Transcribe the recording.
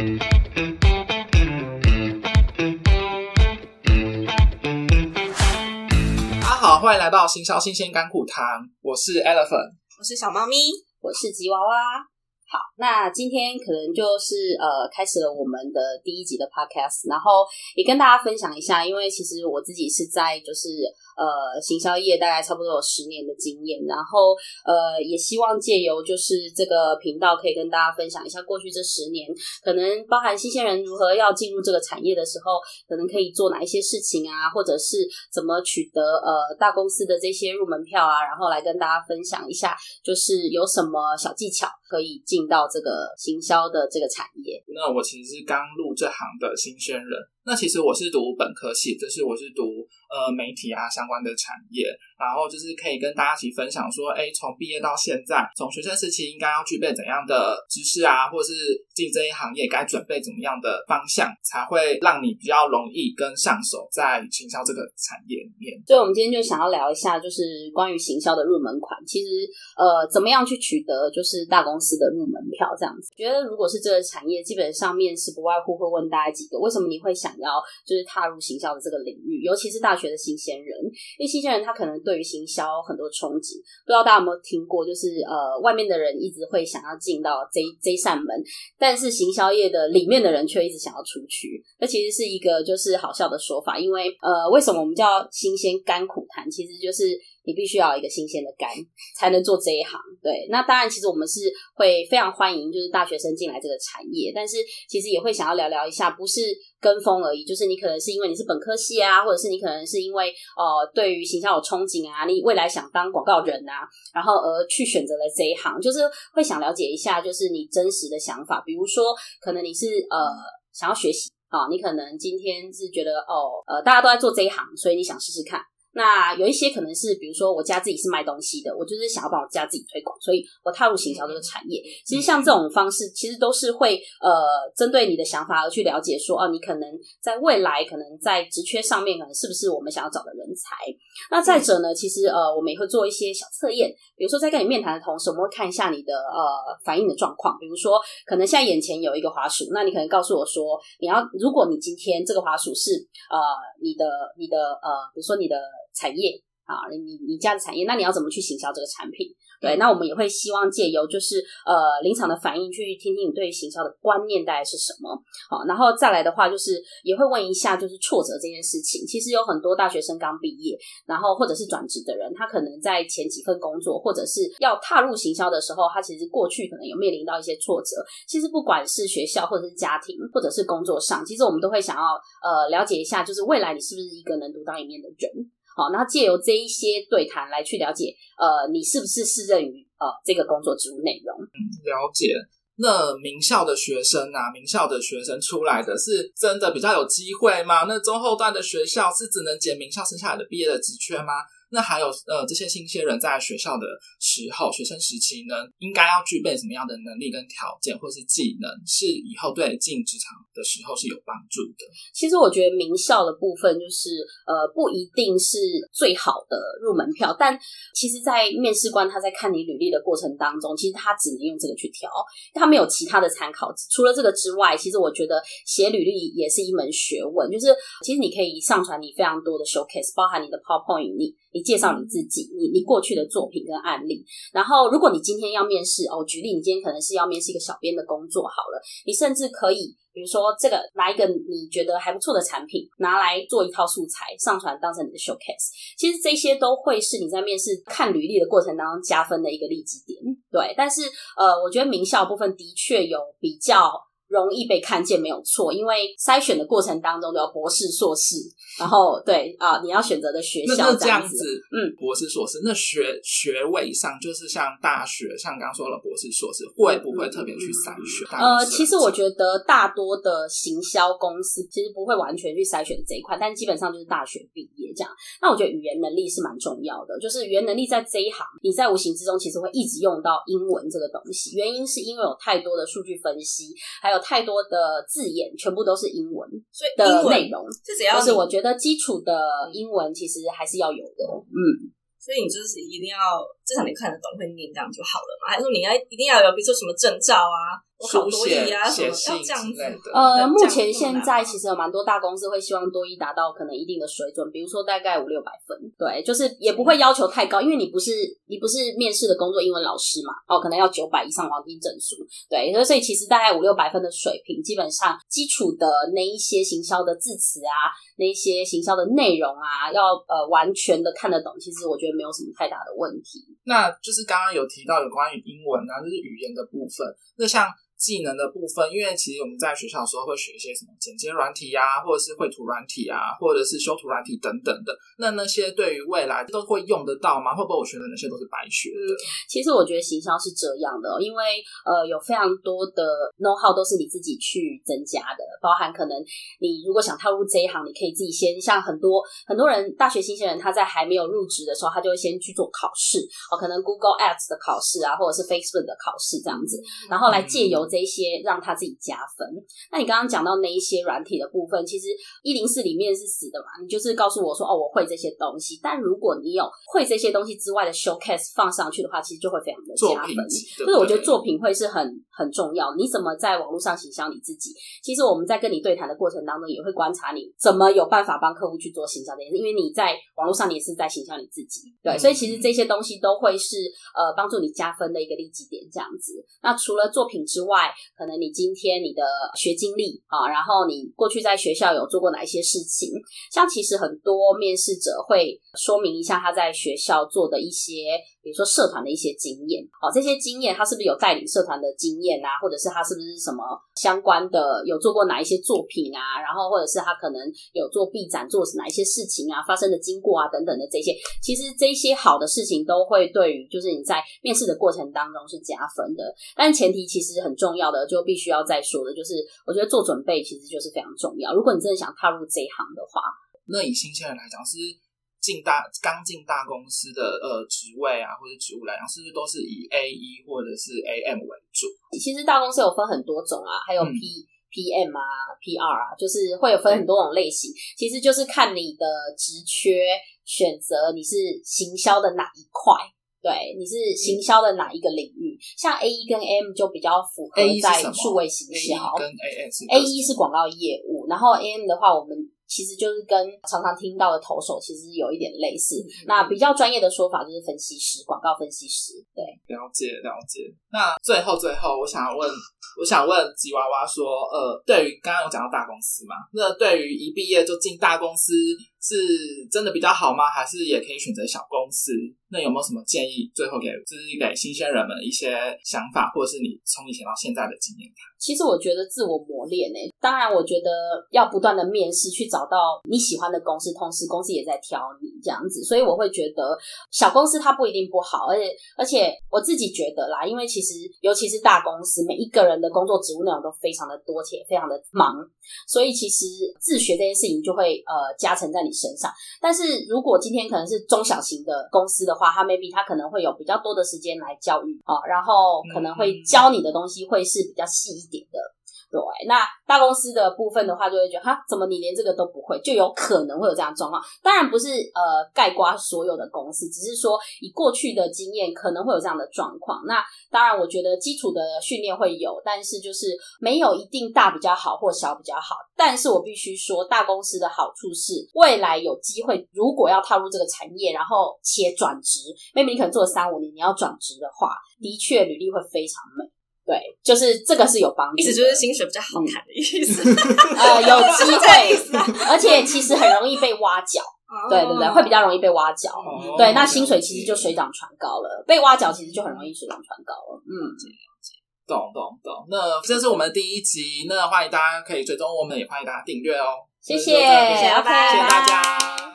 大家好，欢迎来到行销新鲜干苦糖，我是 Elephant。我是小猫咪，我是吉娃娃。好，那今天可能就是呃，开始了我们的第一集的 podcast，然后也跟大家分享一下，因为其实我自己是在就是呃行销业大概差不多有十年的经验，然后呃也希望借由就是这个频道可以跟大家分享一下过去这十年，可能包含新鲜人如何要进入这个产业的时候，可能可以做哪一些事情啊，或者是怎么取得呃大公司的这些入门票啊，然后来跟大家分享一下，就是有什么小技巧可以进到这个行销的这个产业。那我其实是刚入这行的新鲜人。那其实我是读本科系，就是我是读呃媒体啊相关的产业，然后就是可以跟大家一起分享说，哎，从毕业到现在，从学生时期应该要具备怎样的知识啊，或是进这一行业该准备怎么样的方向，才会让你比较容易跟上手在行销这个产业里面。所以，我们今天就想要聊一下，就是关于行销的入门款。其实，呃，怎么样去取得就是大公司的入门票这样子？觉得如果是这个产业，基本上面是不外乎会问大家几个：为什么你会想？要就是踏入行销的这个领域，尤其是大学的新鲜人，因为新鲜人他可能对于行销很多憧憬，不知道大家有没有听过？就是呃，外面的人一直会想要进到这这扇门，但是行销业的里面的人却一直想要出去。那其实是一个就是好笑的说法，因为呃，为什么我们叫新鲜甘苦谈？其实就是你必须要有一个新鲜的肝，才能做这一行。对，那当然，其实我们是会非常欢迎就是大学生进来这个产业，但是其实也会想要聊聊一下，不是。跟风而已，就是你可能是因为你是本科系啊，或者是你可能是因为呃对于形象有憧憬啊，你未来想当广告人啊，然后而去选择了这一行，就是会想了解一下，就是你真实的想法。比如说，可能你是呃想要学习啊，你可能今天是觉得哦呃大家都在做这一行，所以你想试试看。那有一些可能是，比如说我家自己是卖东西的，我就是想要帮我家自己推广，所以我踏入行销这个产业。其实像这种方式，其实都是会呃针对你的想法而去了解，说哦，你可能在未来可能在职缺上面，可能是不是我们想要找的人才？那再者呢，其实呃我们也会做一些小测验，比如说在跟你面谈的同时，我们会看一下你的呃反应的状况。比如说，可能现在眼前有一个滑鼠，那你可能告诉我说，你要如果你今天这个滑鼠是呃你的你的呃，比如说你的。产业啊，你你家的产业，那你要怎么去行销这个产品？对，那我们也会希望借由就是呃临场的反应，去听听你对于行销的观念大概是什么。好，然后再来的话，就是也会问一下，就是挫折这件事情。其实有很多大学生刚毕业，然后或者是转职的人，他可能在前几份工作，或者是要踏入行销的时候，他其实过去可能有面临到一些挫折。其实不管是学校，或者是家庭，或者是工作上，其实我们都会想要呃了解一下，就是未来你是不是一个能独当一面的人。好，然后借由这一些对谈来去了解，呃，你是不是适任于呃这个工作职务内容？嗯，了解。那名校的学生啊，名校的学生出来的是真的比较有机会吗？那中后段的学校是只能捡名校剩下来的毕业的职缺吗？那还有呃，这些新鲜人在学校的时候，学生时期呢，应该要具备什么样的能力跟条件，或是技能，是以后对进职场的时候是有帮助的。其实我觉得名校的部分，就是呃，不一定是最好的入门票，但其实，在面试官他在看你履历的过程当中，其实他只能用这个去挑，他没有其他的参考。除了这个之外，其实我觉得写履历也是一门学问，就是其实你可以上传你非常多的 showcase，包含你的 PowerPoint，你。你介绍你自己，你你过去的作品跟案例，然后如果你今天要面试哦，举例你今天可能是要面试一个小编的工作好了，你甚至可以比如说这个拿一个你觉得还不错的产品拿来做一套素材上传当成你的 showcase，其实这些都会是你在面试看履历的过程当中加分的一个利基点，对。但是呃，我觉得名校部分的确有比较。容易被看见没有错，因为筛选的过程当中都有博士、硕士，然后对啊，你要选择的学校这样子，嗯，博士、硕士，那学学位上就是像大学，像刚刚说了博士、硕士，会不会特别去筛选？呃，其实我觉得大多的行销公司其实不会完全去筛选这一块，但基本上就是大学毕业这样。那我觉得语言能力是蛮重要的，就是语言能力在这一行，你在无形之中其实会一直用到英文这个东西，原因是因为有太多的数据分析，还有。太多的字眼全部都是英文，所以的内容是只要是我觉得基础的英文其实还是要有的，嗯，所以你就是一定要至少你看得懂会念这样就好了嘛？还是说你要一定要有比如说什么证照啊，书多写艺啊什么写信要这样子之类的。呃，目前现在其实有蛮多大公司会希望多一达到可能一定的水准，比如说大概五六百分，对，就是也不会要求太高，因为你不是你不是面试的工作英文老师嘛，哦，可能要九百以上黄金证书，对，所以所以其实大概五六百分的水平，基本上基础的那一些行销的字词啊，那一些行销的内容啊，要呃完全的看得懂，其实我觉得没有什么太大的问题。那就是刚刚有提到有关于英文啊，就是语言的部分。那像技能的部分，因为其实我们在学校的时候会学一些什么剪接软体啊，或者是绘图软体啊，或者是修图软体等等的。那那些对于未来都会用得到吗？会不会我学的那些都是白学的？其实我觉得行销是这样的哦，因为呃有非常多的 know how 都是你自己去增加的，包含可能你如果想踏入这一行，你可以自己先像很多很多人大学新鲜人他在还没有入职的时候，他就会先去做考试哦，可能 Google Ads 的考试啊，或者是 Facebook 的考试这样子，然后来借由这一些让他自己加分。那你刚刚讲到那一些软体的部分，其实一零四里面是死的嘛，你就是告诉我说哦，我会这些东西。但如果你有会这些东西之外的 showcase 放上去的话，其实就会非常的加分。就是我觉得作品会是很很重要，你怎么在网络上行销你自己？其实我们在跟你对谈的过程当中，也会观察你怎么有办法帮客户去做行销这件事，因为你在网络上你也是在行销你自己，对，嗯所以其实这些东西都会是呃帮助你加分的一个利基点，这样子。那除了作品之外，可能你今天你的学经历啊，然后你过去在学校有做过哪一些事情，像其实很多面试者会说明一下他在学校做的一些，比如说社团的一些经验，哦，这些经验他是不是有带领社团的经验啊，或者是他是不是什么相关的有做过哪一些作品啊，然后或者是他可能有做 B 展做哪一些事情啊，发生的经过啊等等的这些，其实这些好的事情都会对于就是你在面试的过程当中是加分的，但前提其实很重要的，就必须要再说的，就是我觉得做准备其实就是非常重要。如果你真的想踏入这一行的话，那以新鲜人来讲，是进大刚进大公司的呃职位啊，或者职务来讲，是不是都是以 A 一或者是 AM 为主？其实大公司有分很多种啊，还有嗯 P、PM 啊、PR 啊，就是会有分很多种类型。其实就是看你的职缺选择，你是行销的哪一块。对，你是行销的哪一个领域？像 A 一跟 M 就比较符合 A 在数位行 A 销一跟 AM 是 A 一是广告业务，然后 AM 的话，我们其实就是跟常常听到的投手其实有一点类似。那比较专业的说法就是分析师，广告分析师。对，了解了解。那最后最后，我想要问，我想问吉娃娃说，呃，对于刚刚有讲到大公司嘛，那对于一毕业就进大公司是真的比较好吗？还是也可以选择小公司？那有没有什么建议？最后给就是给新鲜人们一些想法，或者是你从以前到现在的经验？其实我觉得自我磨练呢、当然我觉得要不断的面试去找到你喜欢的公司，同时公司也在挑你这样子，所以我会觉得小公司它不一定不好，而且而且我自己觉得啦，因为其实尤其是大公司，每一个人的工作职务内容都非常的多且非常的忙，所以其实自学这件事情就会呃加成在你身上。但是如果今天可能是中小型的公司的话，他 maybe 他可能会有比较多的时间来教育啊、然后可能会教你的东西会是比较细一点的。对，那大公司的部分的话，就会觉得哈，怎么你连这个都不会，就有可能会有这样状况。当然不是呃概括所有的公司，只是说以过去的经验可能会有这样的状况。那当然，我觉得基础的训练会有，但是就是没有一定大比较好或小比较好。但是我必须说，大公司的好处是，未来有机会，如果要踏入这个产业，然后且转职，maybe 你可能做了三五年，你要转职的话，的确履历会非常美。对，就是这个是有帮助的，意思就是薪水比较好谈的意思。呃有 机会，而且其实很容易被挖角。对对对，会比较容易被挖角。哦对，那薪水其实就水涨船高了，被挖角其实就很容易水涨船高了。嗯，懂懂懂。那这是我们的第一集，那欢迎大家可以追踪我们，也欢迎大家订阅哦。谢谢谢谢大家。